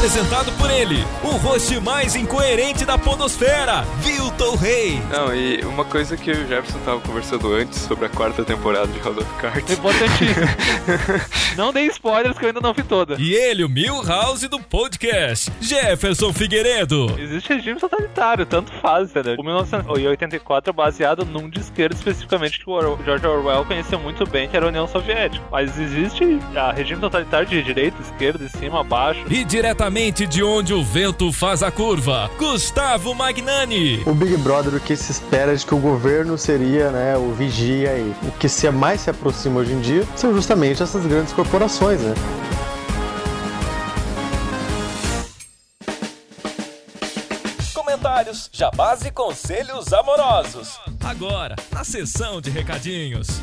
Apresentado por ele, o host mais incoerente da podosfera, Vilton Rei. Não, e uma coisa que o Jefferson tava conversando antes sobre a quarta temporada de House of Cards. Importantíssimo. não dei spoilers que eu ainda não vi toda. E ele, o Milhouse do podcast, Jefferson Figueiredo. Existe regime totalitário, tanto faz, entendeu? O 1984 é baseado num de esquerda especificamente que o George Orwell conhecia muito bem, que era a União Soviética. Mas existe a regime totalitário de direita, esquerda, de cima, abaixo. E diretamente de onde o vento faz a curva, Gustavo Magnani. O Big Brother, o que se espera de que o governo seria, né, o vigia e o que se mais se aproxima hoje em dia são justamente essas grandes corporações, né? Comentários, jabás e conselhos amorosos. Agora, na sessão de recadinhos.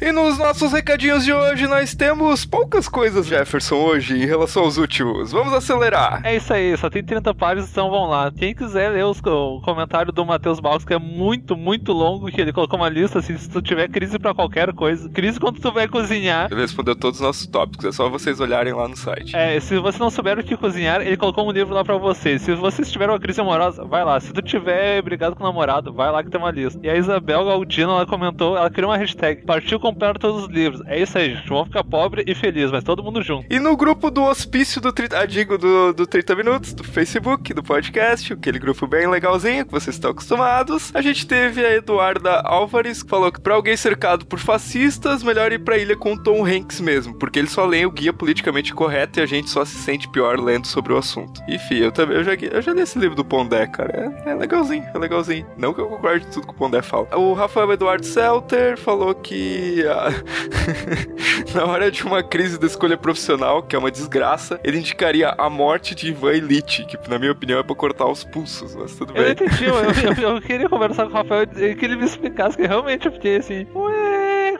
E nos nossos recadinhos de hoje nós temos poucas coisas, Jefferson, hoje, em relação aos últimos. Vamos acelerar. É isso aí, só tem 30 páginas, então vamos lá. Quem quiser ler os, o comentário do Matheus Balcos, que é muito, muito longo, que ele colocou uma lista, assim, se tu tiver crise pra qualquer coisa, crise quando tu vai cozinhar. Ele respondeu todos os nossos tópicos, é só vocês olharem lá no site. É, se você não souber o que cozinhar, ele colocou um livro lá pra vocês. Se vocês tiverem uma crise amorosa, vai lá. Se tu tiver brigado com o namorado, vai lá que tem uma lista. E a Isabel Galdino, ela comentou, ela criou uma hashtag, partiu comprar todos os livros. É isso aí, gente. Vamos ficar pobre e feliz, mas todo mundo junto. E no grupo do hospício do, ah, digo, do, do 30 Minutos, do Facebook, do podcast, aquele grupo bem legalzinho que vocês estão acostumados, a gente teve a Eduarda Álvares que falou que pra alguém cercado por fascistas, melhor ir pra ilha com Tom Hanks mesmo, porque ele só lê o guia politicamente correto e a gente só se sente pior lendo sobre o assunto. Enfim, eu também, eu já, eu já li esse livro do Pondé, cara. É, é legalzinho, é legalzinho. Não que eu concorde tudo que o Pondé fala. O Rafael Eduardo Selter falou que na hora de uma crise da escolha profissional, que é uma desgraça, ele indicaria a morte de Ivan Elite, que na minha opinião é pra cortar os pulsos, mas tudo bem. Eu entendi, eu, eu, eu, queria conversar com o Rafael e que ele me explicasse, que realmente eu fiquei assim, ué,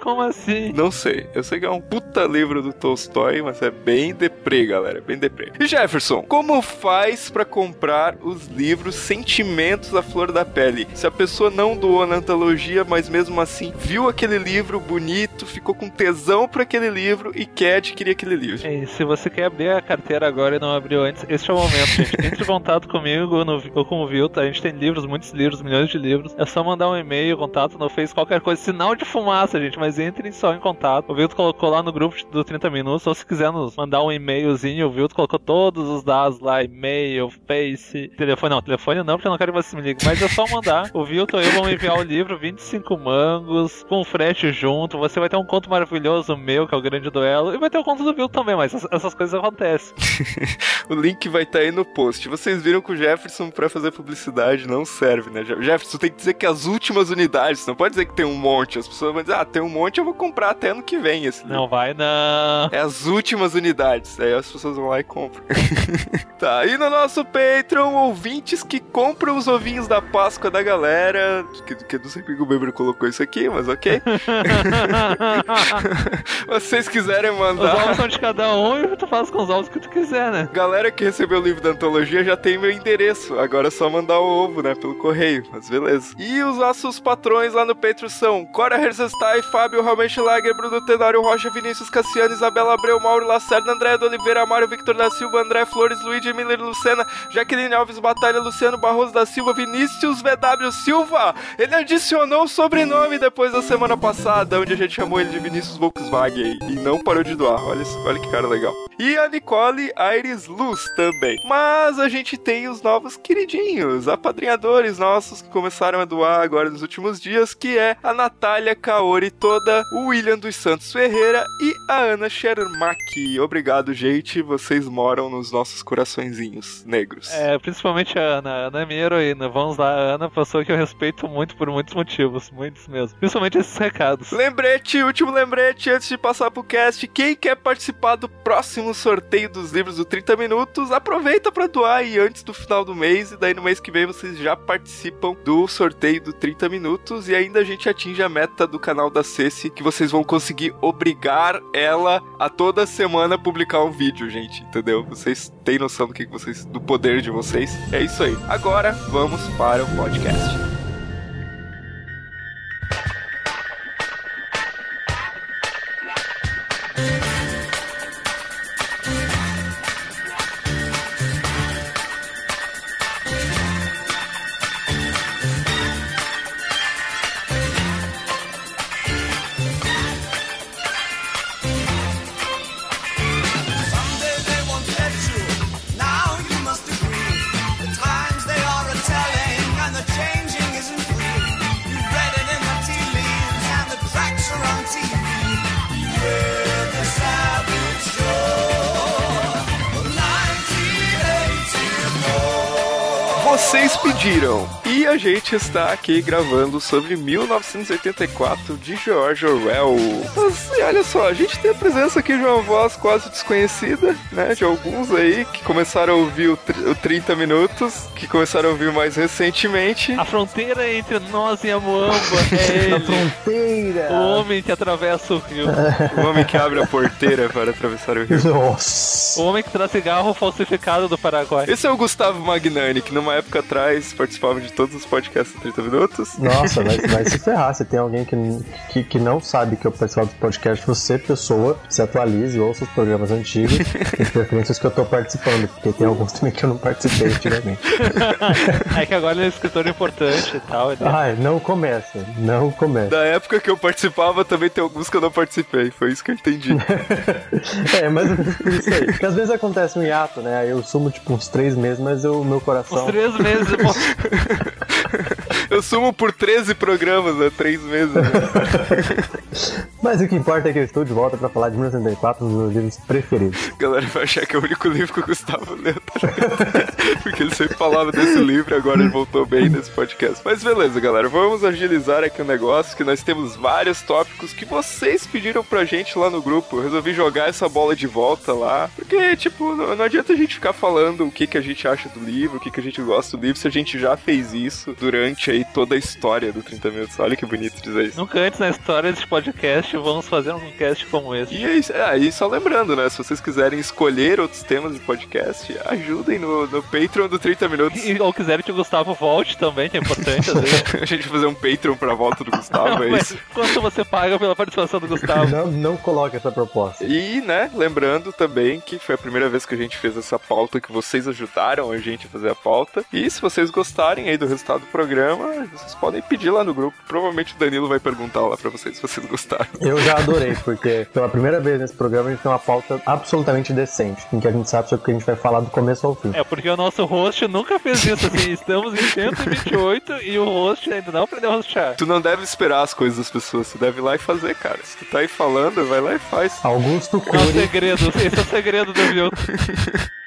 como assim? Não sei, eu sei que é um puta livro do Tolstói, mas é bem deprê, galera, bem deprê. E Jefferson, como faz para comprar os livros Sentimentos à Flor da Pele? Se a pessoa não doou na antologia, mas mesmo assim viu aquele livro bonito, ficou com tesão por aquele livro e quer adquirir aquele livro. É, se você quer abrir a carteira agora e não abriu antes, esse é o momento, gente. Entre em contato comigo no, ou com o Vilta. A gente tem livros, muitos livros, milhões de livros. É só mandar um e-mail, contato no Face, qualquer coisa. Sinal de fumaça, gente, mas entrem só em contato. O Vilto colocou lá no grupo do 30 Minutos, ou se quiser nos mandar um e-mailzinho, o Vilto colocou todos os dados lá, e-mail, Face, telefone. Não, telefone não, porque eu não quero que você me ligue, mas é só mandar. O Vilto e eu vamos enviar o livro, 25 mangos, com frete junto. Você vai ter um conto maravilhoso meu, que é o grande duelo, e vai ter o conto do Vilto também, mas essas, essas coisas acontecem. o link vai estar tá aí no post. Vocês viram que o Jefferson, pra fazer publicidade, não serve, né? Jefferson tem que dizer que as últimas unidades, não pode dizer que tem um monte. As pessoas vão dizer, ah, tem um monte, eu vou comprar até ano que vem esse livro. Não vai, não. É as últimas unidades. Aí as pessoas vão lá e compram. tá, e no nosso Patreon, ouvintes que compram os ovinhos da Páscoa da galera. Que, que eu não sei porque o Beber colocou isso aqui, mas ok. Vocês quiserem mandar. Os ovos são de cada um e tu faz com os ovos que tu quiser, né? Galera que recebeu o livro da antologia já tem meu endereço. Agora é só mandar o ovo, né? Pelo correio. Mas beleza. E os nossos patrões lá no Patreon são Cora Herzestai, Fábio Raumenschlager, Bruno Tenório Rocha, Vinícius Cassiano, Isabela Abreu, Mauro Lacerda, André do Oliveira, Mário Victor da Silva, André Flores, Luigi Miller Lucena, Jaqueline Alves Batalha, Luciano Barroso da Silva, Vinícius VW Silva. Ele adicionou o sobrenome depois da semana passada, onde a gente chamou ele de Vinícius Volkswagen e não parou de doar. Olha, olha que cara legal. E a Nicole Aires Luz também. Mas a gente tem os novos queridinhos, apadrinhadores nossos que começaram a doar agora nos últimos dias, que é a Natália Kaori Toda Soda, o William dos Santos Ferreira e a Ana Schermack. Obrigado, gente. Vocês moram nos nossos coraçõezinhos negros. É, principalmente a Ana. A Ana é minha heroína. Vamos lá, a Ana, pessoa que eu respeito muito por muitos motivos. Muitos mesmo. Principalmente esses recados. Lembrete, último lembrete, antes de passar pro cast, quem quer participar do próximo sorteio dos livros do 30 Minutos, aproveita para doar aí antes do final do mês, e daí no mês que vem vocês já participam do sorteio do 30 Minutos, e ainda a gente atinge a meta do canal da Ceci, que vocês vão conseguir obrigar ela a toda semana publicar um vídeo, gente, entendeu? Vocês têm noção do que vocês, do poder de vocês? É isso aí. Agora, vamos para o podcast. Toronto. Vocês pediram. E a gente está aqui gravando sobre 1984 de George Orwell. Mas, e olha só, a gente tem a presença aqui de uma voz quase desconhecida, né? De alguns aí que começaram a ouvir o, o 30 Minutos, que começaram a ouvir mais recentemente. A fronteira entre nós e a Moamba é ele. fronteira! O homem que atravessa o rio. O homem que abre a porteira para atravessar o rio. Nossa! O homem que traz cigarro falsificado do Paraguai. Esse é o Gustavo Magnani, que numa época atrás participava de todos os podcasts do 30 Minutos. Nossa, vai, vai se ferrar. Se tem alguém que, que, que não sabe que eu participar do podcast, você, pessoa, se atualize, ouça os programas antigos, de preferência os que eu tô participando, porque tem alguns também que eu não participei antigamente. é que agora ele é um escritor importante e tal. Ele... Ai, não começa, não começa. Da época que eu participava, também tem alguns que eu não participei. Foi isso que eu entendi. É, menos por isso aí. Porque às vezes acontece um hiato, né? Aí eu sumo tipo uns três meses, mas o meu coração. três meses. Eu sumo por 13 programas, né? Três meses. né? Mas o que importa é que eu estou de volta pra falar de 1984, um dos meus livros preferidos. A galera vai achar que é o único livro que o Gustavo leu, tá? Porque ele sempre falava desse livro e agora ele voltou bem nesse podcast. Mas beleza, galera, vamos agilizar aqui o negócio, que nós temos vários tópicos que vocês pediram pra gente lá no grupo. Eu resolvi jogar essa bola de volta lá, porque, tipo, não, não adianta a gente ficar falando o que, que a gente acha do livro, o que, que a gente gosta do livro, se a gente já fez isso durante aí toda a história do 30 Minutos. Olha que bonito dizer isso. Nunca antes na história desse podcast vamos fazer um cast como esse. E é isso. Ah, e só lembrando, né? Se vocês quiserem escolher outros temas de podcast, ajudem no, no Patreon do 30 Minutos. E, ou quiserem que o Gustavo volte também, que é importante a gente vai fazer um Patreon pra volta do Gustavo, é Mas isso. quanto você paga pela participação do Gustavo? Não, não coloque essa proposta. E, né, lembrando também que foi a primeira vez que a gente fez essa pauta, que vocês ajudaram a gente a fazer a pauta. E se vocês gostarem aí do resultado do programa, vocês podem pedir lá no grupo. Provavelmente o Danilo vai perguntar lá pra vocês se vocês gostaram. Eu já adorei, porque pela primeira vez nesse programa a gente tem uma pauta absolutamente decente, em que a gente sabe sobre o que a gente vai falar do começo ao fim. É porque o nosso host nunca fez isso, assim, estamos em 128 e o host ainda não aprendeu a hostear. Tu não deve esperar as coisas das pessoas, tu deve ir lá e fazer, cara. Se tu tá aí falando, vai lá e faz. Augusto É o segredo, esse é o segredo do Vilto.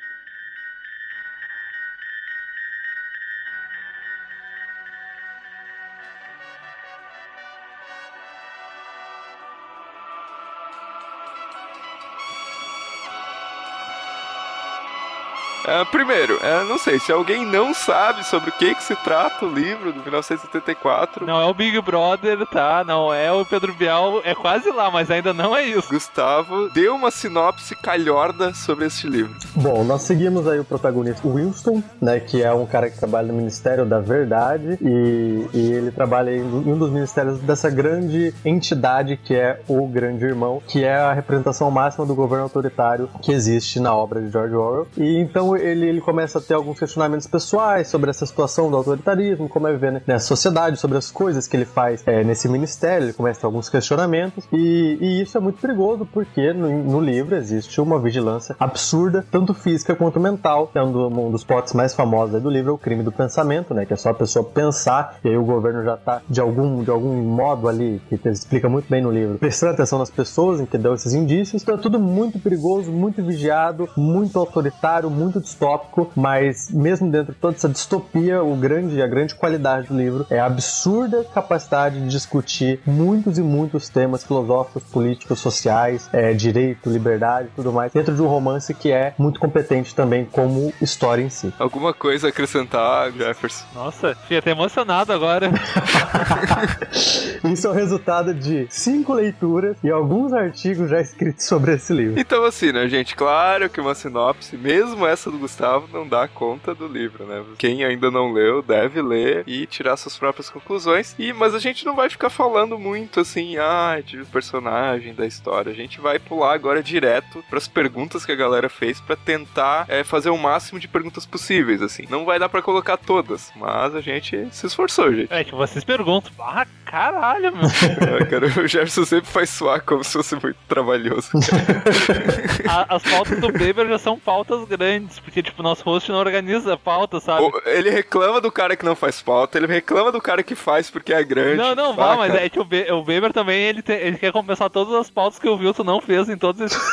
É, primeiro, é, não sei, se alguém não sabe sobre o que, que se trata o livro do 1974, Não é o Big Brother, tá? Não é o Pedro Bial, é quase lá, mas ainda não é isso. Gustavo deu uma sinopse calhorda sobre este livro. Bom, nós seguimos aí o protagonista Winston, né, que é um cara que trabalha no Ministério da Verdade e, e ele trabalha em um dos ministérios dessa grande entidade que é o Grande Irmão, que é a representação máxima do governo autoritário que existe na obra de George Orwell. E Então ele, ele começa a ter alguns questionamentos pessoais sobre essa situação do autoritarismo, como é viver nessa sociedade, sobre as coisas que ele faz é, nesse ministério, ele começa a ter alguns questionamentos, e, e isso é muito perigoso porque no, no livro existe uma vigilância absurda, tanto física quanto mental, é um, do- dos plots mais famosos do livro, é o crime do pensamento, né, que é só a pessoa pensar, e aí o governo já tá de algum, de algum modo ali, que explica muito bem no livro, prestando atenção nas pessoas em que esses indícios, então é tudo muito perigoso, muito vigiado, muito autoritário, muito distópico, mas mesmo dentro de toda essa distopia, o grande, a grande qualidade do livro é a absurda capacidade de discutir muitos e muitos temas filosóficos, políticos, sociais, é, direito, liberdade e tudo mais, dentro de um romance que é muito competente também como história em si. Alguma coisa a acrescentar, Jefferson? Nossa, fiquei até emocionado agora. Isso é o resultado de cinco leituras e alguns artigos já escritos sobre esse livro. Então, assim, né, gente? Claro que uma sinopse, mesmo essa do Gustavo, não dá conta do livro, né? Quem ainda não leu deve ler e tirar suas próprias conclusões. E Mas a gente não vai ficar falando muito assim, ah, de personagem da história. A gente vai pular agora direto pras perguntas que a galera fez pra tentar é, fazer o máximo de perguntas possíveis, assim. Não vai dar pra colocar todas, mas a gente se esforçou, gente. É que vocês perguntam, ah, caralho, meu. É, cara, o Jefferson sempre faz suar como se fosse muito trabalhoso. As pautas do Beber já são pautas grandes, porque, tipo, nosso host não organiza a pauta, sabe? O- Ele reclama do cara que não faz pauta, ele reclama do cara que faz porque é grande. Não, não, vá, mas é que o, Be o Beber também, ele, te- ele quer compensar todas as pautas que o Wilson não fez em todos esses.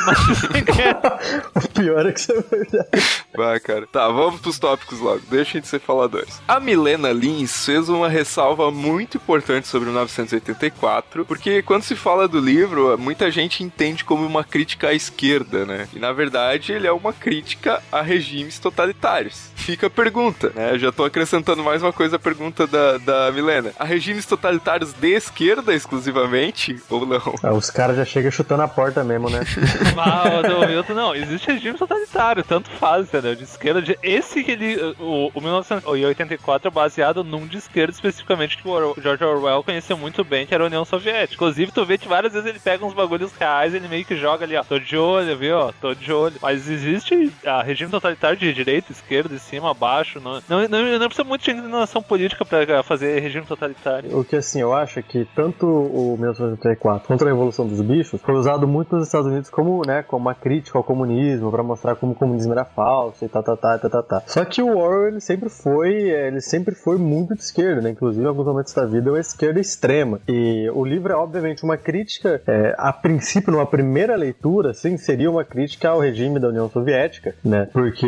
O pior é que isso é verdade. Vai, cara. Tá, vamos pros tópicos logo. Deixem de ser faladores. A Milena Lins fez uma ressalva muito importante sobre o 984, porque quando se fala do livro, muita gente entende como uma crítica à esquerda, né? E na verdade ele é uma crítica a regimes totalitários. Fica a pergunta, né? Eu já tô acrescentando mais uma coisa à pergunta da, da Milena. A regimes totalitários de esquerda exclusivamente ou não? Ah, Os caras já chegam chutando a porta mesmo, né? Mas o Wilson, não, existe regime totalitário, tanto faz, entendeu? De esquerda, de, esse que ele, o, o 1984 é baseado num de esquerda especificamente que o Or- George Orwell conheceu muito bem, que era a União Soviética. Inclusive, tu vê que várias vezes ele pega uns bagulhos reais, ele meio que joga ali, ó, tô de olho, viu, tô de olho. Mas existe a regime totalitário de direita, esquerda, de cima, abaixo, não, não, não, não precisa muito de inclinação política pra fazer regime totalitário. O que assim, eu acho é que tanto o 1984 quanto a Revolução dos Bichos foi usado muito nos Estados Unidos como, né, como uma crítica ao comunismo, pra mostrar como o comunismo era falso e tá, tá, tá, tá, tá, tá. Só que o Orwell, ele sempre foi, é, ele sempre foi muito de esquerda, né? Inclusive, em alguns momentos da vida, é uma esquerda extrema. E o livro é, obviamente, uma crítica, é, a princípio, numa primeira leitura, sim, seria uma crítica ao regime da União Soviética, né? Porque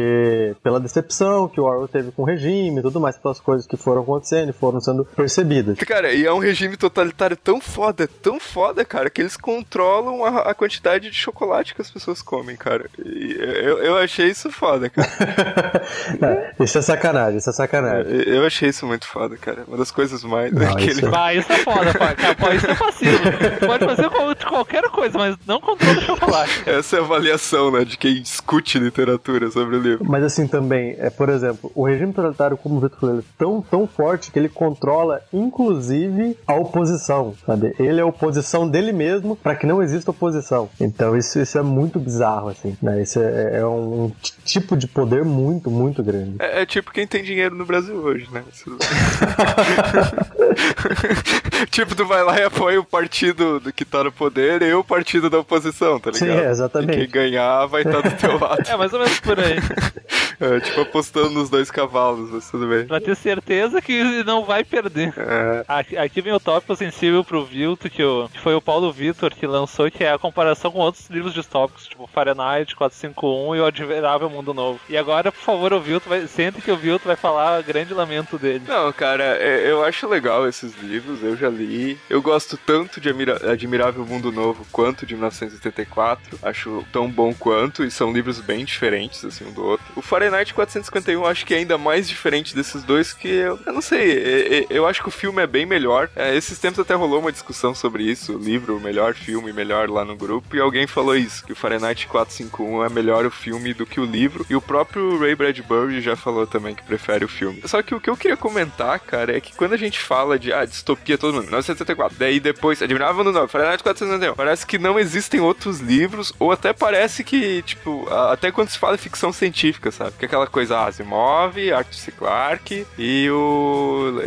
pela decepção que o Orwell teve com o regime e tudo mais, pelas coisas que foram acontecendo e foram sendo percebidas. Cara, e é um regime totalitário tão foda, tão foda, cara, que eles controlam a, a quantidade de chocolate que as pessoas comem, cara. E eu, eu achei isso foda, cara. É, isso é sacanagem, isso é sacanagem. Eu eu achei isso muito foda, cara. Uma das coisas mais. Não, que isso ele- é- Vai, isso é foda. Cara, isso é passivo. Pode fazer qual- qualquer coisa, mas não controla o chocolate. Essa é a avaliação, né, de quem discute literatura sobre Mas assim também, é, por exemplo, o regime totalitário, como o Vitor falou, é tão, tão forte que ele controla, inclusive, a oposição, sabe? Ele é a oposição dele mesmo para que não exista oposição. Então isso, isso é muito bizarro, assim, né? Isso é, é um, t- tipo de poder muito, muito grande. É, é tipo quem tem dinheiro no Brasil hoje, né? Isso- tipo, tu vai lá e apoia o partido do que tá no poder e o partido da oposição, tá ligado? Sim, é, exatamente. E quem ganhar vai estar do teu lado. É mais ou menos por aí. É, tipo, apostando nos dois cavalos, mas tudo bem. Pra ter certeza que não vai perder. É, Aqui, vem o tópico sensível pro Vilto, que, o, que foi o Paulo Vitor que lançou, que é a comparação com outros livros distópicos, tipo Fahrenheit 451 e o Admirável Mundo Novo. E agora, por favor, o Vilto vai. Sente que o Vilto vai falar o grande lamento dele. Não, cara, é- eu acho legal esses livros, eu já li. Eu gosto tanto de Admira- Admirável Mundo Novo quanto de 1984. Acho tão bom quanto, e são livros bem diferentes, assim, um do outro. O Fahrenheit 451 eu acho que é ainda mais diferente desses dois, que eu, eu não sei, eu acho que o filme é bem melhor. É, esses tempos até rolou uma discussão sobre isso, livro, melhor filme, melhor lá no grupo, e alguém falou isso, que o Fahrenheit 451 é melhor o filme do que o livro, e o próprio Ray Bradbury já falou também que prefere o filme. Só que o que eu queria comentar, cara, é que quando a gente fala de ah, distopia, todo mundo, 1, 1974. Daí depois, Admirável Mundo Novo, Fahrenheit 451. Parece que não existem outros livros, ou até parece que, tipo, até quando se fala em ficção científica, sabe? Que é aquela coisa Asimov, Arthur C. Clarke e o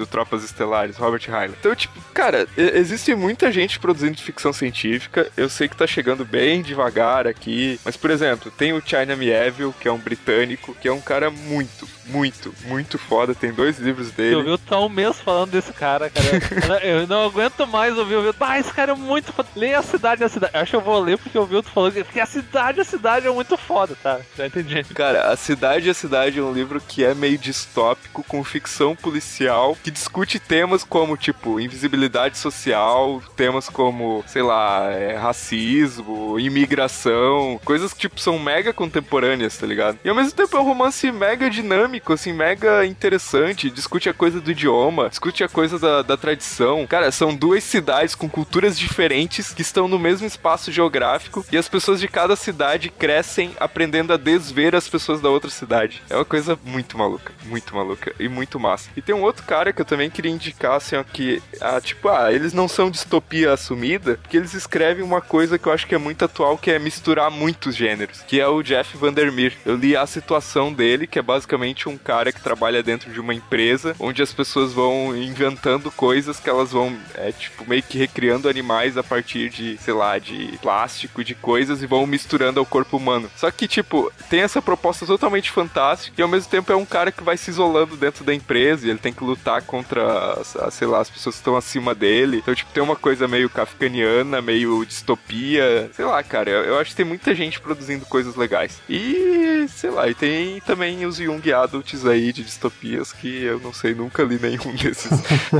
do Tropas Estelares, Robert Heinlein. Então, tipo, cara, existe muita gente produzindo ficção científica. Eu sei que tá chegando bem devagar aqui. Mas, por exemplo, tem o China Mieville, que é um britânico, que é um cara muito, muito, muito foda. Tem dois livros dele. Eu vi tá um mês falando desse cara, cara. Eu não aguento mais ouvir o Vilto. Ah, esse cara é muito foda. Leia a cidade, a cidade. Acho que eu vou ler porque o Vilto falou que a cidade, a cidade é muito foda, tá? Já entendi. Cara, A Cidade a Cidade é um livro que é meio distópico, com ficção policial, que discute temas como, tipo, invisibilidade social, temas como, sei lá, é, racismo, imigração, coisas que, tipo, são mega contemporâneas, tá ligado? E ao mesmo tempo é um romance mega dinâmico, assim, mega interessante, discute a coisa do idioma, discute a coisa da, da tradição. Cara, são duas cidades com culturas diferentes que estão no mesmo espaço geográfico e as pessoas de cada cidade crescem aprendendo a desver as pessoas da outra cidade. É uma coisa muito maluca, muito maluca e muito massa. E tem um outro cara que eu também queria indicar, assim, ó, que, ah, tipo, ah, eles não são distopia assumida, porque eles escrevem uma coisa que eu acho que é muito atual, que é misturar muitos gêneros, que é o Jeff Vandermeer. Eu li a situação dele, que é basicamente um cara que trabalha dentro de uma empresa, onde as pessoas vão inventando coisas que elas vão, é, tipo, meio que recriando animais a partir de, sei lá, de plástico, de coisas, e vão misturando ao corpo humano. Só que, tipo, tem essa proposta totalmente fantástica, e ao mesmo tempo é um cara que vai se isolando dentro da empresa, e ele tem que lutar contra, sei lá, as pessoas que estão acima dele. Então, tipo, tem uma coisa meio kafkaniana, meio distopia. Sei lá, cara, eu, eu acho que tem muita gente produzindo coisas legais. E, sei lá, e tem também os Young Adults aí de distopias que eu não sei, nunca li nenhum desses,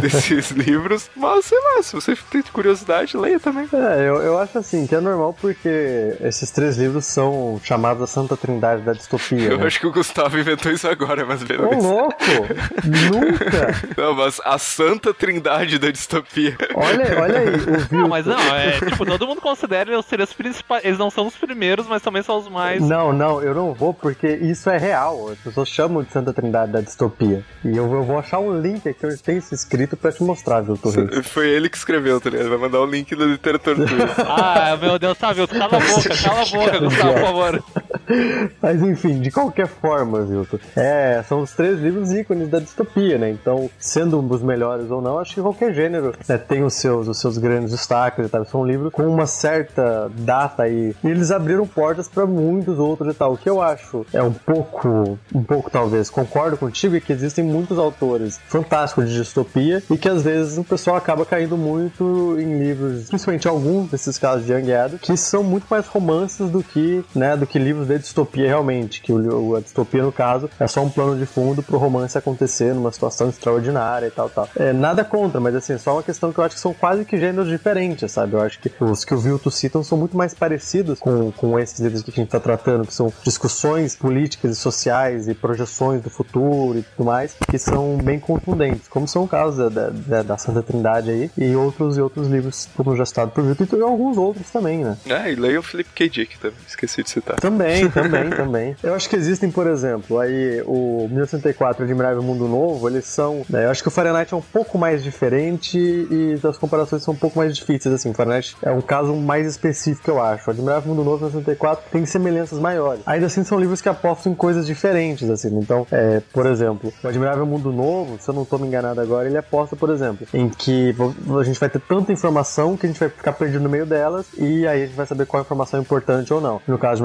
desses livros. Mas, sei lá, se você tem curiosidade, leia também. É, eu, eu acho assim, que é normal porque esses três livros são chamados a Santa Trindade da Distopia. Eu né? acho que o Gustavo inventou isso agora, mas Ô, beleza. louco! Nunca! Não, mas a santa trindade da distopia. Olha, olha aí, o. Não, mas não, é tipo, todo mundo considera eles serem os principais. Eles não são os primeiros, mas também são os mais. Não, não, eu não vou porque isso é real. As pessoas chamam de Santa Trindade da Distopia. E eu, eu vou achar um link aqui onde tem isso escrito pra te mostrar, Vilto Reis. Foi ele que escreveu, tá ligado? Vai mandar o link da literatura. Ah, meu Deus, tá, Vilto? Cala a boca, cala a boca, Gustavo, por favor. Mas enfim, de qualquer forma, Vilto, é, são os três livros ícones da distopia, né? Então, sendo um dos melhores ou não, acho que qualquer gênero né, tem os seus, os seus grandes destaques e tal. São um livro com uma certa data aí. E eles abriram portas para muitos outros e tal. O que eu acho é um pouco, um pouco talvez, concordo contigo, é que existem muitos autores fantásticos de distopia e que às vezes o pessoal acaba caindo muito em livros, principalmente alguns desses casos de Young Adult, que são muito mais romances do que, né, do que livros de distopia realmente, que o, a distopia no caso é só um plano de fundo pro romance acontecer numa situação extraordinária e tal, tal. É, nada contra, mas assim, só uma questão que eu acho que são quase que gêneros diferentes, sabe? Eu acho que os que o Vilto citam são muito mais parecidos com, com esses livros que a gente tá tratando, que são discussões políticas e sociais e projeções do futuro e tudo mais, que são bem contundentes, como são o caso da, da, da Santa Trindade aí e outros e outros livros, como já citado por Vilto, e alguns outros também, né? Ah, e leia o Felipe K. Dick também, esqueci de citar. Também, também, também. Eu acho que existem, por exemplo, aí o 1964 Admirável Mundo Novo, eles são. né, eu acho que o Fahrenheit é um pouco mais diferente e as comparações são um pouco mais difíceis, assim. O Fahrenheit é um caso mais específico, eu acho. O Admirável Mundo Novo 1964 tem semelhanças maiores. Ainda assim, são livros que apostam em coisas diferentes, assim. Então, é, por exemplo, o Admirável Mundo Novo, se eu não tô me enganado agora, ele aposta, por exemplo, em que a gente vai ter tanta informação que a gente vai ficar perdido no meio delas e aí a gente vai saber qual informação é importante ou não. No caso de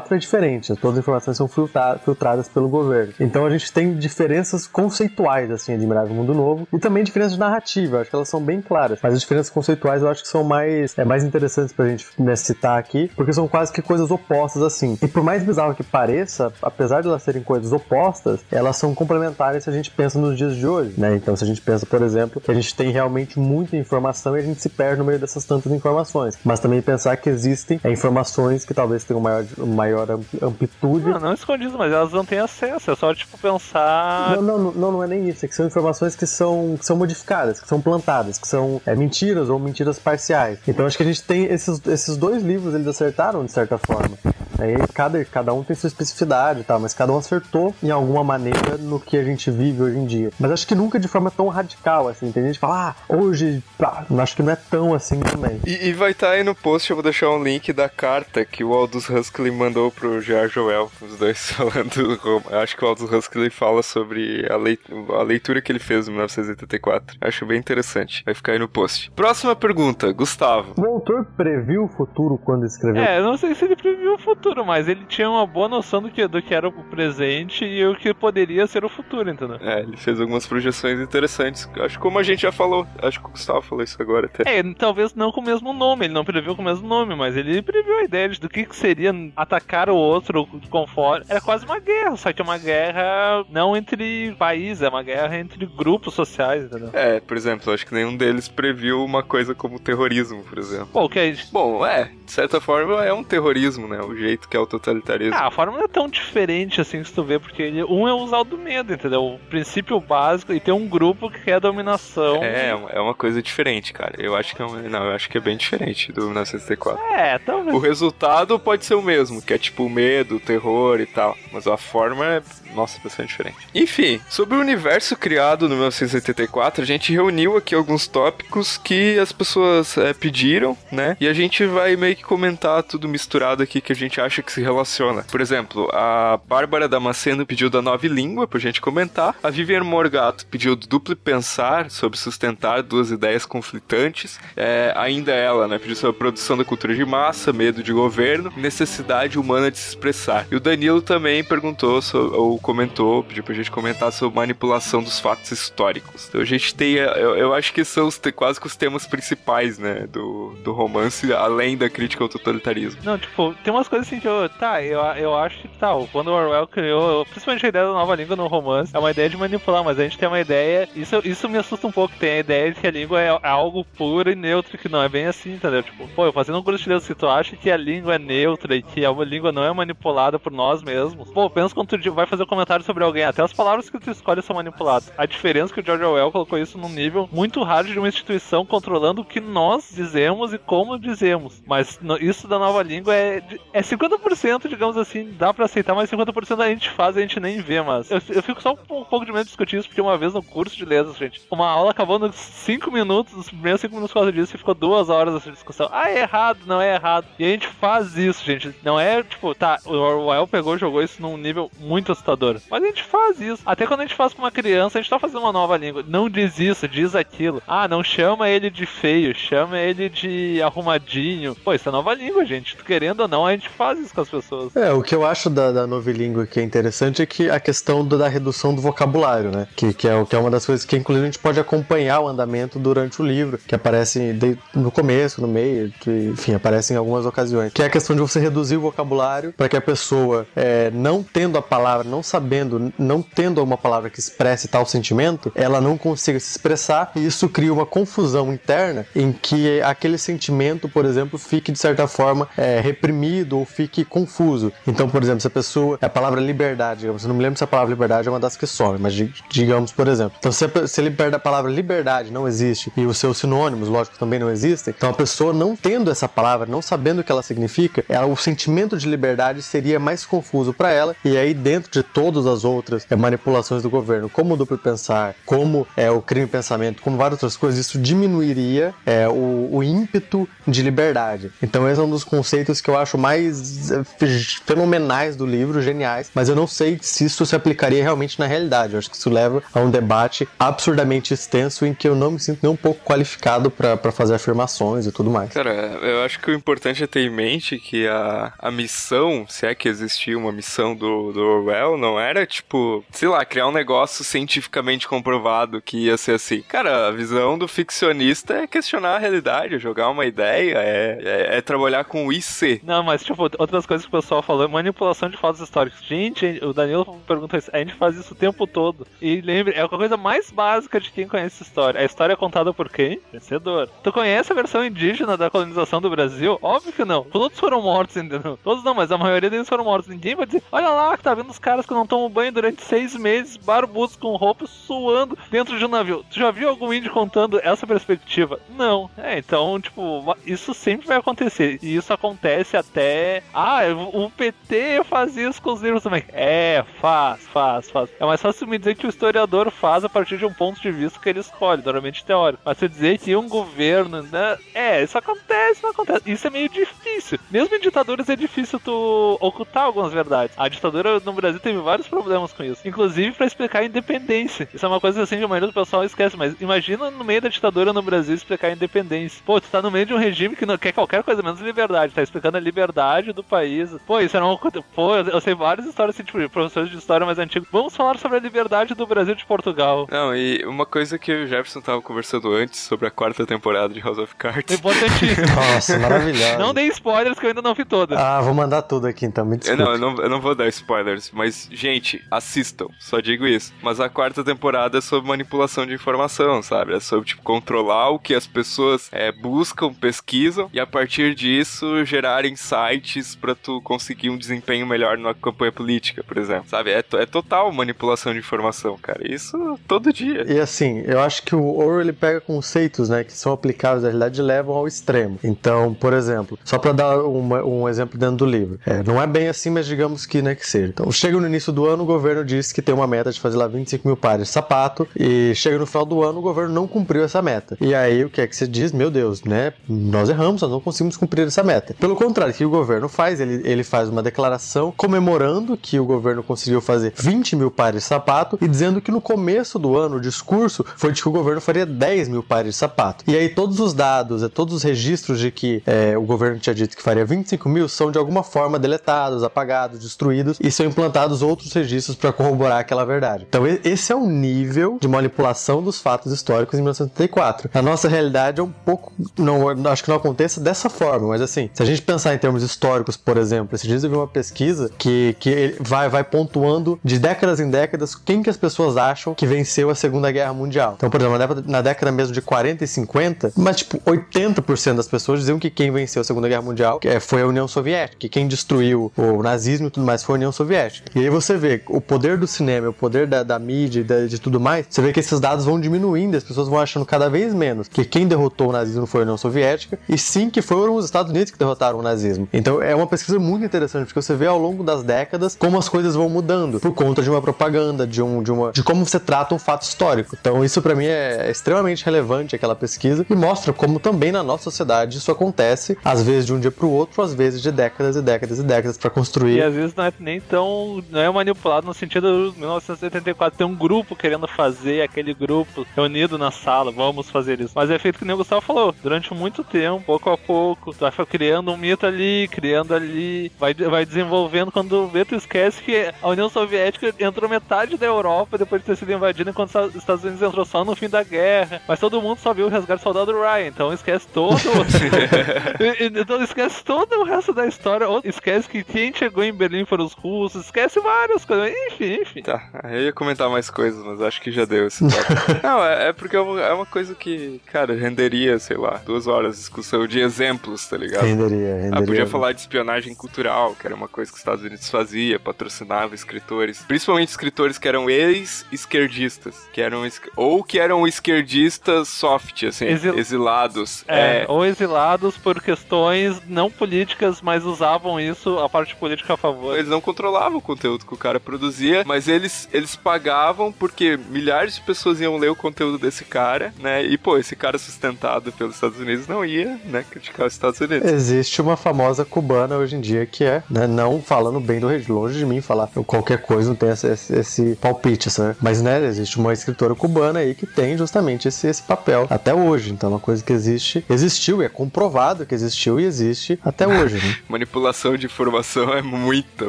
1964 é diferente, todas as informações são filtra- filtradas pelo governo. Então a gente tem diferenças conceituais, assim, Admirável Mundo Novo e também diferenças de narrativa, acho que elas são bem claras. Mas as diferenças conceituais eu acho que são mais, é, mais interessantes pra gente né, citar aqui, porque são quase que coisas opostas, assim. E por mais bizarro que pareça, apesar de elas serem coisas opostas, elas são complementares se a gente pensa nos dias de hoje, né? Então se a gente pensa, por exemplo, que a gente tem realmente muita informação e a gente se perde no meio dessas tantas informações. Mas também pensar que existem é, informações que talvez tenham maior, maior am- amplitude. Não, não escondido, mas elas não têm acesso. É só, tipo, pensar. Não, não, não, não é nem isso. É que são informações que são, que são modificadas, que são plantadas, que são é, mentiras ou mentiras parciais. Então acho que a gente tem esses, esses dois livros, eles acertaram de certa forma. Aí cada, cada um tem sua especificidade e tal, mas cada um acertou em alguma maneira no que a gente vive hoje em dia. Mas acho que nunca de forma tão radical, assim. Tem gente que fala, ah, hoje, pá, acho que não é tão assim também. E, e vai estar aí no post, eu vou deixar um link da carta que o Aldous Huxley mandou pro George Orwell, os dois falando. Acho que o Aldous Huxley fala sobre a, leit a leitura que ele fez em 1984. Acho bem interessante. Vai ficar aí no post. Próxima pergunta, Gustavo. O autor previu o futuro quando escreveu? É, eu não sei se ele previu o futuro, mas ele tinha uma boa noção do que, do que era o presente e o que poderia ser o futuro, entendeu? É, ele fez algumas projeções interessantes. Acho que como a gente já falou, acho que o Gustavo falou isso agora até. É, talvez não com o mesmo nome, ele não previu com o mesmo nome, mas ele previu a ideia de do que, que seria atacar o outro conforme. Era quase uma guerra, só que é uma guerra não entre países, é uma guerra entre grupos sociais, entendeu? É, por exemplo, acho que nenhum deles previu uma coisa como terrorismo, por exemplo. O que é Bom, é, de certa forma é um terrorismo, né? O jeito que é o totalitarismo. Ah, a forma não é tão diferente assim se tu vê, porque ele, um é usar o do medo, entendeu? O princípio básico e tem um grupo que quer dominação. É, é uma coisa diferente, cara. Eu acho que é um, não, eu acho que é bem diferente do 1964. É, talvez. O resultado pode ser o mesmo, que é tipo medo, terror e tal, mas a forma é, nossa, bastante diferente. Enfim, sobre o universo criado no 1984, a gente reuniu aqui alguns tópicos que as pessoas é, pediram, né? E a gente vai meio que comentar tudo misturado aqui que a gente acha que se relaciona. Por exemplo, a Bárbara Damasceno pediu da nova língua pra gente comentar. A Vivian Morgato pediu do duplo pensar sobre sustentar duas ideias conflitantes. É, ainda ela, né, pediu sobre a produção da cultura de massa, medo de governo, necessidade humana de se expressar. E o Danilo também perguntou so- ou comentou, pediu pra gente comentar sobre manipulação dos fatos históricos. Então a gente tem, eu, eu acho que são os quase que os temas principais, né, do, do romance, além da crítica ao totalitarismo. Não, tipo, tem umas coisas assim que eu. Tá, eu, eu acho que tá. Quando o Orwell criou, principalmente a ideia da nova língua no romance, é uma ideia de manipular, mas a gente tem uma ideia. Isso, isso me assusta um pouco. Tem a ideia de que a língua é, é algo puro e neutro, que não é bem assim, entendeu? Tipo, pô, eu fazendo um Deus, se tu acha que a língua é neutra e que a língua não é manipulada por nós mesmos, pô, pensa quando tu vai fazer comentário sobre alguém, até as palavras que tu escolhe são manipuladas. A diferença é que o George Orwell colocou isso num nível muito raro de uma instituição controlando o que nós dizemos e como dizemos. Mas isso da nova língua é, é 50%, digamos assim, dá pra aceitar, mas 50% a gente faz a gente nem vê, mas. Eu, eu fico só um, um pouco de medo de discutir isso, porque uma vez no curso de letras, gente, uma aula acabou nos 5 minutos, os primeiros 5 minutos por causa disso, e ficou duas horas essa discussão. Ah, é errado, não é errado. E a gente faz isso, gente. Não é tipo, tá, o Orwell pegou jogou isso num nível muito assustador. Mas a gente faz isso. Até quando a gente faz com uma criança, a gente tá fazendo uma nova língua. Não diz isso, diz aquilo. Ah, não chama ele de feio, chama ele de arrumadinho. Pô, isso é nova língua, gente. Querendo ou não, a gente faz isso com as pessoas. É, o que eu acho da, da novilíngua que é interessante é que a questão do- da redução do vocabulário, né? Que, que, é, que é uma das coisas que, inclusive, a gente pode acompanhar o andamento durante o livro, que aparece de- no começo, no meio, que, enfim, aparece em algumas ocasiões. Que é a questão de você reduzir o vocabulário para que a pessoa, é, não tendo a palavra, não sabendo, não tendo uma palavra que expresse tal sentimento, ela não consiga se expressar e isso cria uma confusão interna em que aquele sentimento, por exemplo, fique de certa forma é, reprimido ou fique confuso. Então, por exemplo, se a pessoa. A palavra liberdade, digamos, eu não me lembro se a palavra liberdade é uma das que some, mas di- digamos, por exemplo. Então, se a, se a palavra liberdade não existe e os seus sinônimos, lógico, também não existem, então a pessoa não tendo essa palavra, não sabendo o que ela significa, ela, o sentimento de liberdade seria mais confuso para ela, e aí, dentro de todas as outras é, manipulações do governo, como o duplo pensar, como é, o crime pensamento, como várias outras coisas, isso diminuiria é, o, o ímpeto de liberdade. Então, esse é um dos conceitos que eu acho mais é, fe- fenomenais do livro, geniais, mas eu não sei se isso se aplicaria realmente na realidade. Eu acho que isso leva a um debate absurdamente extenso em que eu não me sinto nem um pouco qualificado para fazer afirmações e tudo mais. Cara, eu acho que o importante é ter em mente que a, a missão, se é que existia uma missão do, do Orwell, não era tipo, sei lá, criar um negócio cientificamente comprovado que ia ser assim. Cara, a visão do ficcionista é questionar a realidade, é jogar uma ideia, é, é, é trabalhar com o IC. Não, mas tipo, outras coisas que o pessoal falou, manipulação de fatos históricos. Gente, o Danilo perguntou isso, a gente faz isso o tempo todo. E lembre, é a coisa mais básica de quem conhece história. A história é contada por quem? Vencedor. Tu conhece a versão indígena da colonização do Brasil? Óbvio que não. Todos foram mortos, entendeu? Todos não, mas a maioria deles foram mortos. Ninguém vai dizer, olha lá, que tá vendo os caras que não tomam banho durante seis meses, barbudos com roupa, suando dentro de um navio. Tu já viu algum índio contando essa perspectiva? Não. É, então, tipo, isso sempre vai acontecer. E isso acontece até. Ah, o PT faz isso com os livros também. É, faz, faz, faz. É mais fácil me dizer que o historiador faz a partir de um ponto de vista que ele escolhe, normalmente teórico. Mas você dizer que um governo. Né, é, isso acontece, não acontece. Isso é meio difícil. Mesmo em ditaduras é difícil tu ocultar algumas verdades. A ditadura no Brasil teve vários problemas com isso. Inclusive para explicar a independência. Isso é uma coisa assim que a maioria do pessoal esquece. Mas imagina no meio da ditadura no Brasil explicar a independência. Pô, tu tá no meio de um regime que não quer qualquer coisa menos liberdade. Tá explicando a liberdade do país. Pô, isso era uma coisa. Pô, eu sei várias histórias assim, tipo, de professores de história mais antigos. Vamos falar sobre a liberdade do Brasil de Portugal. Não, e uma coisa que o Jefferson tava conversando antes sobre a quarta temporada de House of Cards. Importantíssimo. Nossa, maravilhoso. não dei spoilers que eu ainda não vi todas. Ah, vou mandar tudo aqui então, me desculpa. não, eu não, eu não vou dar spoilers, mas, gente, assistam, só digo isso. Mas a quarta temporada é sobre manipulação de informação, sabe? É sobre, tipo, controlar o que as pessoas é, buscam, pesquisam, e a partir disso gerarem sites pra tu conseguir um desempenho melhor numa campanha política, por exemplo, sabe? É, é total manipulação de informação, cara. Isso todo dia. E assim, eu acho que o Orwell ele pega conceitos, né, que são aplicáveis à realidade e levam ao extremo. Então, por exemplo, só pra dar uma- um exemplo dentro do livro, é, não é bem assim, mas digamos que, né, que seja. Então, chega no início do ano, o governo diz que tem uma meta de fazer lá 25 mil pares de sapato e chega no final do ano, o governo não cumpriu essa meta. E aí, o que é que você diz? Meu Deus, né, nós erramos, nós não conseguimos cumprir essa meta. Pelo contrário, o que o governo faz? Ele, ele faz uma declaração comemorando que o governo conseguiu fazer 20 mil pares de sapato e dizendo que no começo do ano o discurso foi de que o governo faria 10 mil pares de sapato. E aí todos os dados, todos os registros de que eh, o governo tinha dito que faria 25 mil são de alguma forma deletados, apagados, destruídos e são implantados outros registros para corroborar aquela verdade. Então esse é um nível de manipulação dos fatos históricos em 1974. A nossa realidade é um pouco, não, acho que não aconteça dessa forma, mas assim, se a gente pensar em termos históricos, por exemplo, esses dias eu vi uma pesquisa que, que vai, vai pontuando de décadas em décadas quem que as pessoas acham que venceu a Segunda Guerra Mundial. Então, por exemplo, na década, na década mesmo de 40 e 50, mas tipo, 80% das pessoas diziam que quem venceu a Segunda Guerra Mundial eh, foi a União Soviética, que quem destruiu o nazismo e tudo mais foi a União Soviética. E aí você vê o poder do cinema, o poder da, da mídia da- de tudo mais, você vê que esses dados vão diminuindo, as pessoas vão achando cada vez menos que quem derrotou o nazismo foi a União Soviética, e sim que foram os Estados Unidos que derrotaram o nazismo. Então é uma pesquisa muito interessante, porque você vê ao longo das décadas como as coisas vão mudando, por conta de uma propaganda, de, um, de, uma, de como você trata um fato histórico. Então isso pra mim é extremamente relevante, aquela pesquisa, e mostra como também na nossa sociedade isso acontece, às vezes de um dia pro outro, às vezes de décadas e décadas e décadas pra construir. E às vezes não é nem tão. não é manipulado no sentido de 1984. Tem um grupo querendo fazer aquele grupo reunido na sala, vamos fazer isso. Mas é feito que nem o Gustavo falou, durante muito tempo, pouco a pouco, tu vai criando um mito ali, criando ali, vai, vai desenvolvendo. Quando vê, tu esquece que a União Soviética entrou metade da Europa depois de ter sido invadida, enquanto os Estados Unidos entrou só no fim da guerra. Mas todo mundo só viu o resgate do soldado Ryan, então esquece todo. Então esquece todo o resto da história. Esquece que quem chegou em Berlim foram os russos, esquece várias coisas. Enfim, enfim. Tá, eu ia comentar mais coisas, mas acho que já deu esse. Não, é, é porque é uma, é uma coisa que, cara, renderia, sei lá, duas horas de discussão de exemplos, tá ligado? Renderia, renderia. Ah, podia falar de espionagem cultural, que era uma coisa que os Estados Unidos fazia, patrocinava escritores, principalmente escritores que eram ex-esquerdistas, que eram es- ou que eram esquerdistas soft, assim, Exil- exilados. É, É, ou exilados por questões não políticas, mas usavam isso, a parte política a favor. Eles não controlavam o conteúdo que o cara produzia, mas eles, eles pagavam porque milhares de pessoas iam ler o conteúdo desse cara, né? E, pô, esse cara sustentado pelos Estados Unidos não ia, né, criticar os Estados Unidos. Existe uma famosa cubana hoje em dia que é, né, não falando bem do rei, longe de mim falar qualquer coisa, não tem esse, esse, esse palpite, sabe? Mas, né, existe uma escritora cubana aí que tem justamente esse, esse papel até hoje. Então, é uma coisa que existe, existiu e é comprovado que existiu e existe até hoje, né? Manipulação de informação é muita,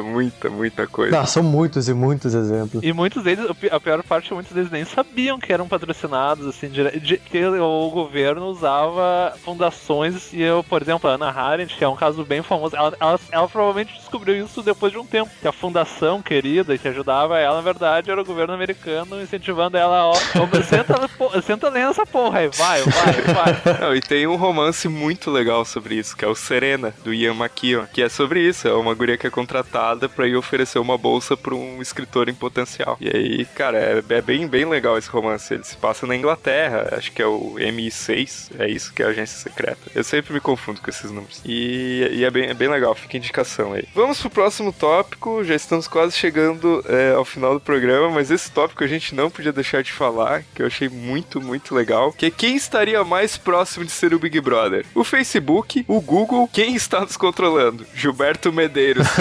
muita, muita coisa. Não, são muitos e muitos exemplos. E muitos deles, a pior parte, é que muitos deles nem sabiam que eram patrocinados, assim, de- que o governo usava fundações, e eu, por exemplo, a Ana Arendt, que é um caso bem famoso, ela, ela, ela provavelmente descobriu isso depois de um tempo, que a fundação querida que ajudava ela, na verdade, era o governo americano incentivando ela, ó, ó, senta, senta lendo essa porra aí, vai, vai, vai. Não, e tem um romance muito legal sobre isso, que é o Serena, do Ian McKeown, que é sobre isso. É uma guria que é contratada pra ir oferecer uma bolsa bolsa pra um escritor em potencial. E aí, cara, é, é bem, bem legal esse romance. Ele se passa na Inglaterra, acho que é o MI6, é isso que é a agência secreta. Eu sempre me confundo com esses números. E, e é, bem, é bem legal, fica indicação aí. Vamos pro próximo tópico, já estamos quase chegando é, ao final do programa, mas esse tópico a gente não podia deixar de falar, que eu achei muito, muito legal, que é quem estaria mais próximo de ser o Big Brother? O Facebook, o Google, quem está nos controlando? Gilberto Medeiros.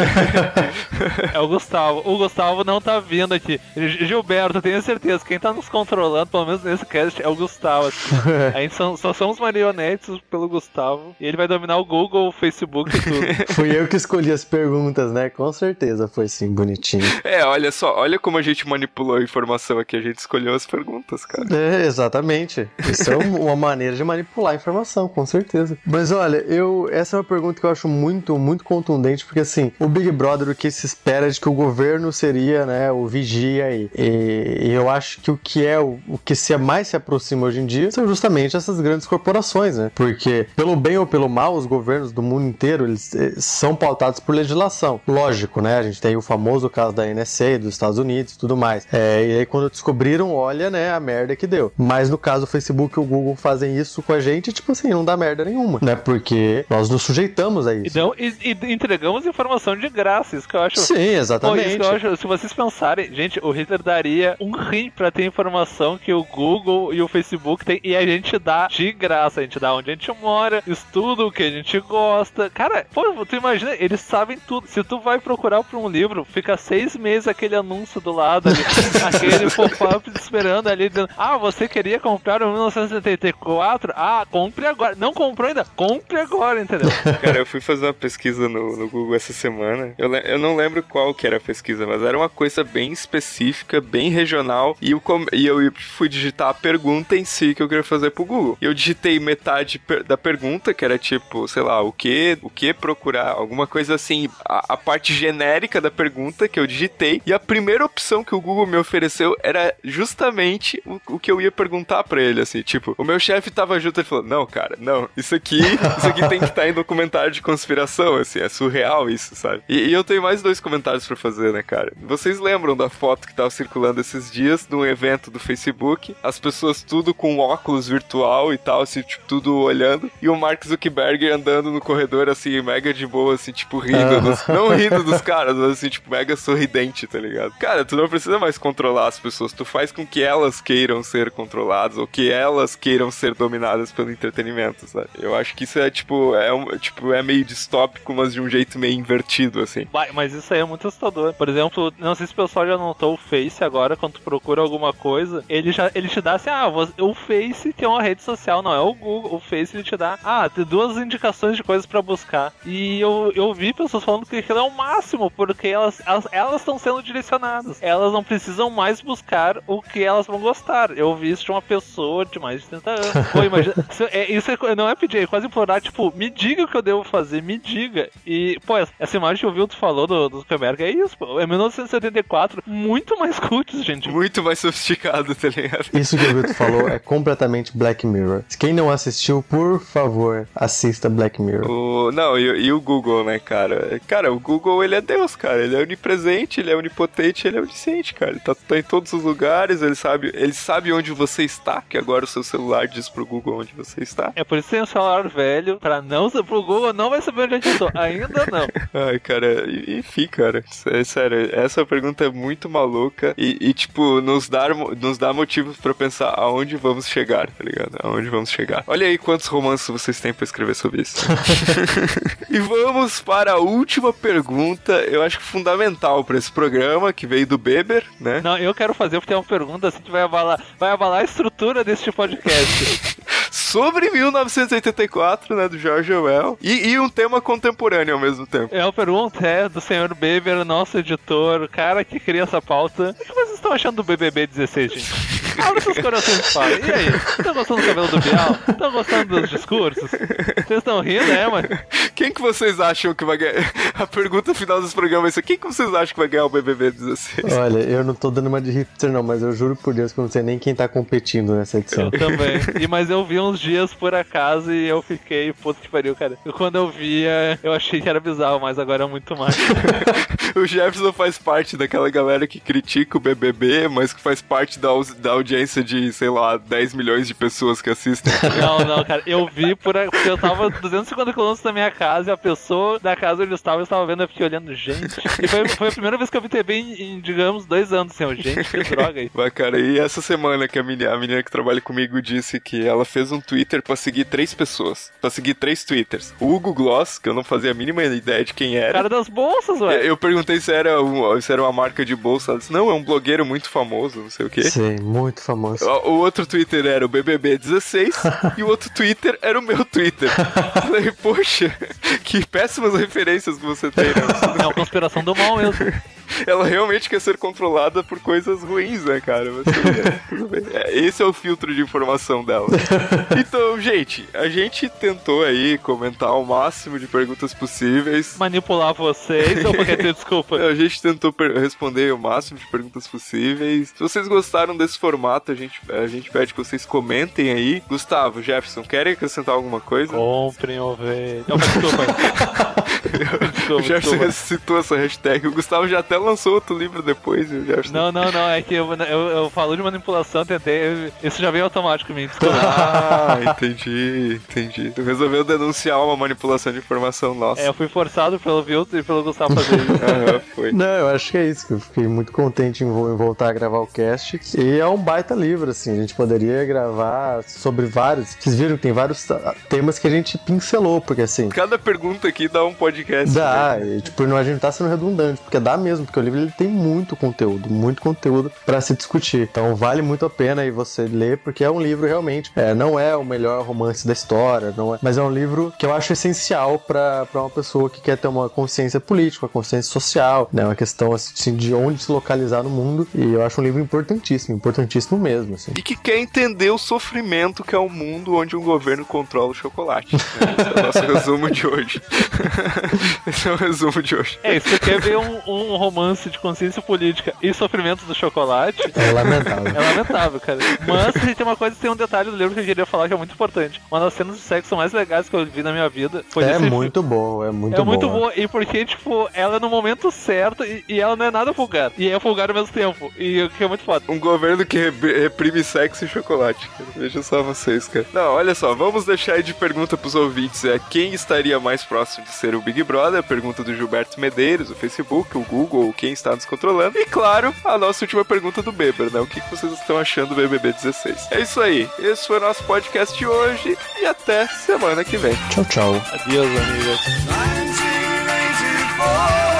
É o Gustavo. O Gustavo não tá vindo aqui. Gilberto, tenho certeza, quem tá nos controlando, pelo menos nesse cast, é o Gustavo. assim. A gente só, só somos marionetes pelo Gustavo. E ele vai dominar o Google, o Facebook e tudo. Fui eu que escolhi as perguntas, né? Com certeza foi sim, bonitinho. é, olha só, olha como a gente manipulou a informação aqui, a gente escolheu as perguntas, cara. É, exatamente. Isso é um- uma maneira de manipular a informação, com certeza. Mas olha, eu essa é uma pergunta que eu acho muito, muito contundente, porque assim, o Big Brother, o que se espera é de que o governo seria, né, o vigia aí. E, e eu acho que o que é o, o que se mais se aproxima hoje em dia são justamente essas grandes corporações, né? Porque pelo bem ou pelo mal, os governos do mundo inteiro, eles eh, são pautados por legislação. Lógico, né? A gente tem o famoso caso da NSA, dos Estados Unidos e tudo mais. É, e aí quando descobriram, olha, né, a merda que deu. Mas no caso o Facebook e o Google fazem isso com a gente, tipo assim, não dá merda nenhuma, né? Porque nós nos sujeitamos a isso. Então, e, e entregamos informação de graça, isso que eu acho. Sim, exatamente. Isso que eu acho, se vocês pensarem, gente, o Hitler daria um rim pra ter informação que o Google e o Facebook tem, e a gente dá de graça, a gente dá onde a gente mora, estuda o que a gente gosta. Cara, pô, tu imagina, eles sabem tudo. Se tu vai procurar por um livro, fica seis meses aquele anúncio do lado ali, aquele pop-up esperando ali, dizendo, ah, você queria comprar o 1974? Ah, compre agora. Não comprou ainda? Compre agora, entendeu? Cara, eu fui fazer uma pesquisa no, no Google essa semana. Eu, eu não lembro qual que era a pesquisa, mas era uma coisa bem específica, bem regional. E eu, e eu fui digitar a pergunta em si que eu queria fazer pro Google. Eu digitei metade per- da pergunta, que era tipo, sei lá, o que, o que procurar, alguma coisa assim, a, a parte genérica da pergunta que eu digitei. E a primeira opção que o Google me ofereceu era justamente o, o que eu ia perguntar pra ele, assim, tipo, o meu chefe tava junto e falou: Não, cara, não, isso aqui, isso aqui tem que estar em documentário de conspiração, assim, é surreal isso, sabe? E, e eu tenho mais dois comentários pra fazer, né, cara? Vocês lembram da foto que tava circulando esses dias num evento do Facebook? As pessoas tudo com óculos virtual e tal, assim, tipo, tudo olhando, e o Mark Zuckerberg andando no corredor, assim, mega de boa, assim, tipo, rindo, dos- não rindo dos caras, mas assim, tipo, mega sorridente, tá ligado? Cara, tu não precisa mais controlar as pessoas, tu faz com que elas queiram ser controladas ou que elas queiram ser dominadas pelo entretenimento, sabe? Eu acho que isso é tipo, é um, tipo, é meio distópico, mas de um jeito meio invertido, assim. Mas isso aí é muito assustador. Por exemplo, não sei se o pessoal já notou o Face agora, quando tu procura alguma coisa, ele já ele te dá assim, ah, o Face tem uma rede social, não é o Google. O Face ele te dá, ah, tem duas indicações de coisas pra buscar. E eu, eu vi pessoas falando que aquilo é o máximo, porque elas elas elas estão sendo direcionadas. Elas não precisam mais buscar o que elas vão gostar. Eu vi isso de uma pessoa de mais de 30 anos. Pô, imagina, isso é, isso é- não é pedir, é quase implorar, tipo, me diga o que eu devo fazer, me diga. E, pô, essa imagem que o Vilto falou do, do Zuckerberg é isso, pô. É 1974, muito mais cultos, gente. Muito mais sofisticado, tá ligado? Isso que o Vitor falou é completamente Black Mirror. Quem não assistiu, por favor, assista Black Mirror. O, não, e, e o Google, né, cara? Cara, o Google, ele é Deus, cara. Ele é onipresente, ele é onipotente, ele é onisciente, cara. Ele tá, tá em todos os lugares, ele sabe, ele sabe onde você está, que agora o seu celular diz pro Google onde você está. É por isso que tem um celular velho, pra não pro Google não vai saber onde que eu tô. Ainda não. Ai, cara, e- enfim, cara, é sério, essa pergunta é muito maluca e, e, tipo, nos dá, nos dá motivos pra pensar aonde vamos chegar, tá ligado? Aonde vamos chegar. Olha aí quantos romances vocês têm pra escrever sobre isso. e vamos para a última pergunta, eu acho que fundamental pra esse programa, que veio do Beber, né? Não, eu quero fazer porque tem uma pergunta assim que vai abalar, vai abalar a estrutura deste podcast. Sobre 1984, né, do George Orwell, e, e um tema contemporâneo ao mesmo tempo. É, a pergunta é do senhor Beber, nosso editor, o cara que cria essa pauta. O que vocês estão achando do BBB 16, gente? Abre seus corações e fala. E aí? Estão gostando do cabelo do Bial? Estão gostando dos discursos? Vocês estão rindo, é, mano? Quem que vocês acham que vai ganhar? A pergunta final desse programa é essa. Quem que vocês acham que vai ganhar o BBB 16? Olha, eu não tô dando uma de hipster, não, mas eu juro por Deus que eu não sei nem quem tá competindo nessa edição. Eu também. E, mas eu vi uns dias por acaso e eu fiquei, puta que pariu, cara. Eu, quando eu via, eu achei que era bizarro, mas agora é muito mais. o Jefferson faz parte daquela galera que critica o BBB, mas que faz parte da, da audiência de, sei lá, 10 milhões de pessoas que assistem. Não, não, cara. Eu vi por a- porque eu tava 250 quilômetros da minha casa e a pessoa da casa onde eu estava, eu estava vendo, eu fiquei olhando, gente. E foi, foi a primeira vez que eu vi TV em, em, digamos, dois anos, assim, eu, gente, que droga aí. Mas, cara, e essa semana que a menina, a menina que trabalha comigo disse que ela fez um Twitter pra seguir três pessoas. Pra seguir três Twitters. O Hugo Gloss, que eu não fazia a mínima ideia de quem era. Cara das bolsas, ué. Eu perguntei se era, um, se era uma marca de bolsa. Ela disse, não, é um blogueiro muito famoso, não sei o quê. Sim, muito famoso. O o outro Twitter era o BBB16 e o outro Twitter era o meu Twitter. Eu Falei, poxa, que péssimas referências que você tem, né? É uma conspiração do mal mesmo. Ela realmente quer ser controlada por coisas ruins, né, cara? Mas tudo bem. É, Esse é o filtro de informação dela. Então, gente, a gente tentou aí comentar o máximo de perguntas possíveis. Manipular vocês ou porque ter desculpa? A gente tentou responder o máximo de perguntas possíveis. Se vocês gostaram desse formato, a gente, a gente pede que vocês comentem aí. Gustavo, Jefferson, querem acrescentar alguma coisa? Comprem ovelha. Não, desculpa. o Jefferson desculpa. citou essa hashtag. O Gustavo já até lançou outro livro depois, Jefferson? Não, não, não, é que eu, eu, eu falo de manipulação, tentei. Isso já veio automático em mim, desculpa. Ah, entendi, entendi. Tu resolveu denunciar uma manipulação de informação nossa. É, eu fui forçado pelo Vilto e pelo Gustavo fazer isso. Aham, foi. Não, eu acho que é isso, que eu fiquei muito contente em, vo- em voltar a gravar o cast. E é um baita livro, assim, a gente poderia gravar sobre vários. Vocês viram que tem vários ah, temas que a gente pincelou, porque assim. Cada pergunta aqui dá um podcast. Dá, né? e, tipo, não, a gente tá sendo redundante, porque dá mesmo, porque o livro ele tem muito conteúdo, muito conteúdo pra se discutir. Então vale muito a pena aí você ler, porque é um livro realmente, é, não é o melhor romance da história, não é, mas é um livro que eu acho essencial pra pra uma pessoa que quer ter uma consciência política, uma consciência social, né, uma questão assim de onde se localizar no mundo, e eu acho um livro importantíssimo, importantíssimo mesmo, assim. E que quer entender o sofrimento que é o mundo onde um governo controla o chocolate. Esse é o nosso resumo de hoje. Esse é o resumo de hoje. É, se você quer ver um, um romance de consciência política e sofrimento do chocolate, É lamentável. é lamentável, cara. Mas tem uma coisa, tem um detalhe do livro que eu queria falar que é muito importante. Uma das cenas de sexo mais legais que eu vi na minha vida foi É muito bom, é muito é bom. muito boa, e porque, tipo, ela é no momento certo e, e ela não é nada vulgar. E é vulgar ao mesmo tempo. E o que é muito foda. Um governo que re- reprime sexo e chocolate. Cara. Veja só vocês, cara. Não, olha só, vamos deixar aí de pergunta pros ouvintes. É quem estaria mais próximo de ser o Big Brother? Pergunta do Gilberto Medeiros, o Facebook, o Google, quem está nos controlando. E claro, a nossa última pergunta do Beber, né? O que que vocês estão achando do BBB 16? É isso aí. Esse foi o nosso podcast de hoje e até semana que vem. Tchau, tchau. Adeus, amigas. 1984.